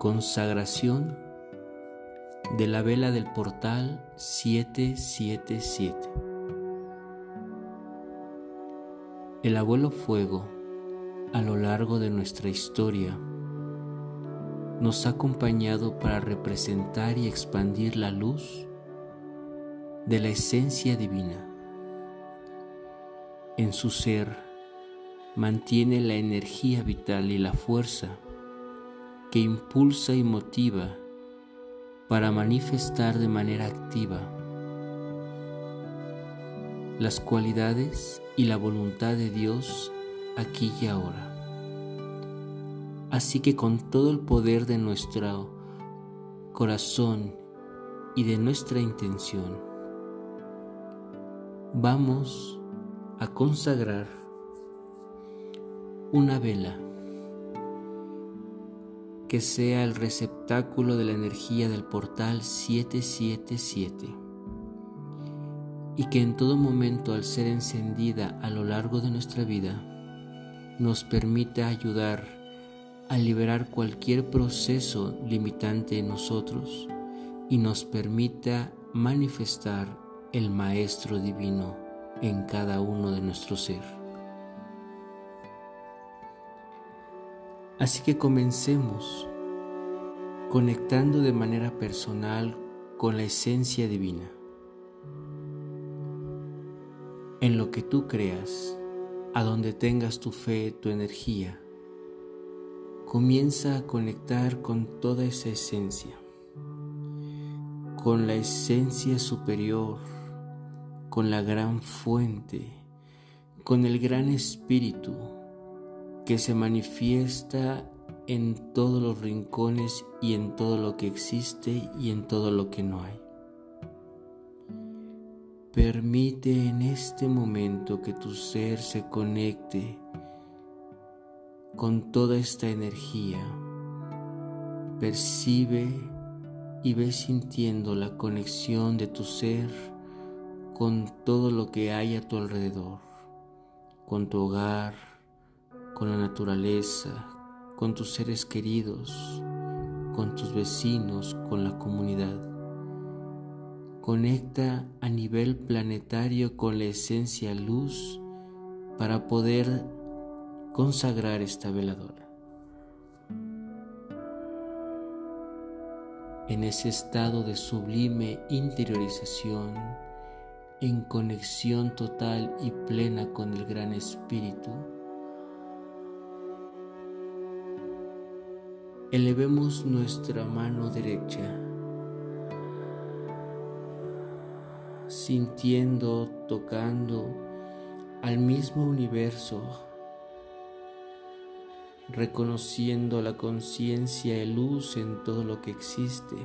Consagración de la vela del portal 777. El abuelo fuego a lo largo de nuestra historia nos ha acompañado para representar y expandir la luz de la esencia divina. En su ser mantiene la energía vital y la fuerza que impulsa y motiva para manifestar de manera activa las cualidades y la voluntad de Dios aquí y ahora. Así que con todo el poder de nuestro corazón y de nuestra intención, vamos a consagrar una vela que sea el receptáculo de la energía del portal 777 y que en todo momento al ser encendida a lo largo de nuestra vida nos permita ayudar a liberar cualquier proceso limitante en nosotros y nos permita manifestar el Maestro Divino en cada uno de nuestro ser. Así que comencemos conectando de manera personal con la esencia divina. En lo que tú creas, a donde tengas tu fe, tu energía, comienza a conectar con toda esa esencia, con la esencia superior, con la gran fuente, con el gran espíritu que se manifiesta en todos los rincones y en todo lo que existe y en todo lo que no hay. Permite en este momento que tu ser se conecte con toda esta energía. Percibe y ve sintiendo la conexión de tu ser con todo lo que hay a tu alrededor, con tu hogar, con la naturaleza, con tus seres queridos, con tus vecinos, con la comunidad. Conecta a nivel planetario con la esencia luz para poder consagrar esta veladora. En ese estado de sublime interiorización, en conexión total y plena con el Gran Espíritu, Elevemos nuestra mano derecha, sintiendo, tocando al mismo universo, reconociendo la conciencia de luz en todo lo que existe.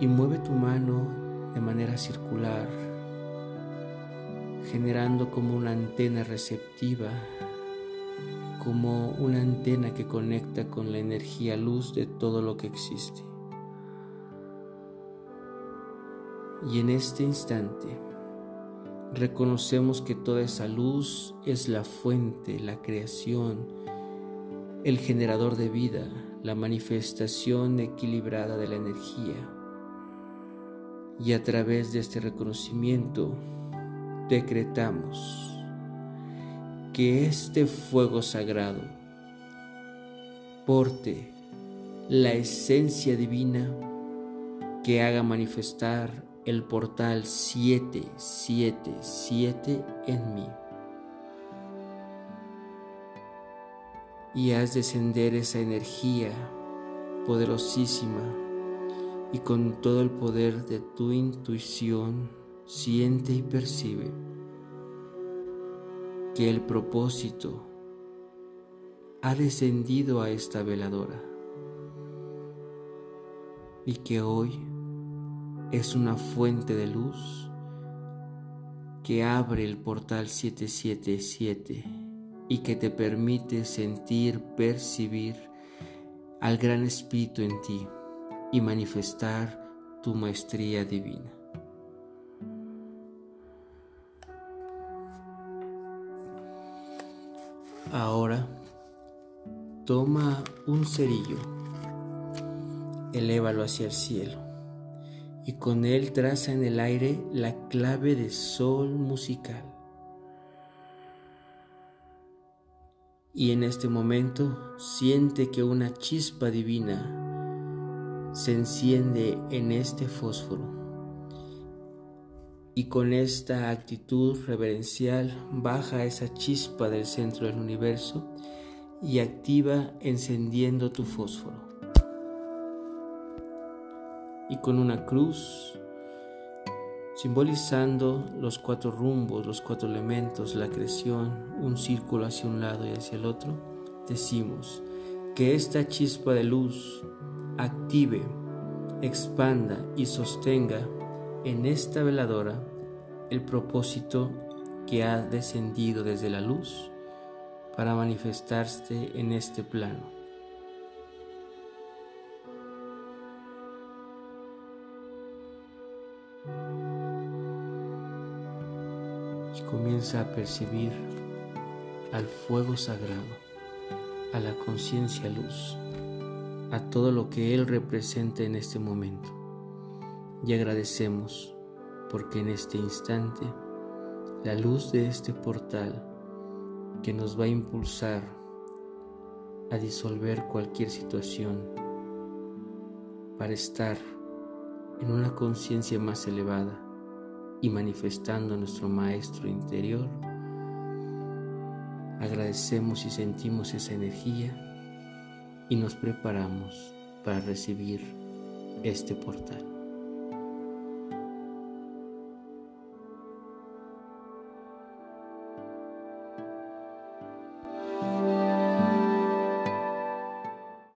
Y mueve tu mano de manera circular, generando como una antena receptiva como una antena que conecta con la energía luz de todo lo que existe. Y en este instante reconocemos que toda esa luz es la fuente, la creación, el generador de vida, la manifestación equilibrada de la energía. Y a través de este reconocimiento decretamos que este fuego sagrado porte la esencia divina que haga manifestar el portal 777 en mí. Y haz descender esa energía poderosísima y con todo el poder de tu intuición siente y percibe que el propósito ha descendido a esta veladora y que hoy es una fuente de luz que abre el portal 777 y que te permite sentir, percibir al Gran Espíritu en ti y manifestar tu maestría divina. Ahora toma un cerillo, elévalo hacia el cielo y con él traza en el aire la clave de sol musical. Y en este momento siente que una chispa divina se enciende en este fósforo. Y con esta actitud reverencial baja esa chispa del centro del universo y activa encendiendo tu fósforo. Y con una cruz, simbolizando los cuatro rumbos, los cuatro elementos, la creación, un círculo hacia un lado y hacia el otro, decimos que esta chispa de luz active, expanda y sostenga en esta veladora el propósito que ha descendido desde la luz para manifestarse en este plano. comienza a percibir al fuego sagrado, a la conciencia luz, a todo lo que Él representa en este momento. Y agradecemos porque en este instante la luz de este portal que nos va a impulsar a disolver cualquier situación para estar en una conciencia más elevada y manifestando nuestro Maestro interior, agradecemos y sentimos esa energía y nos preparamos para recibir este portal.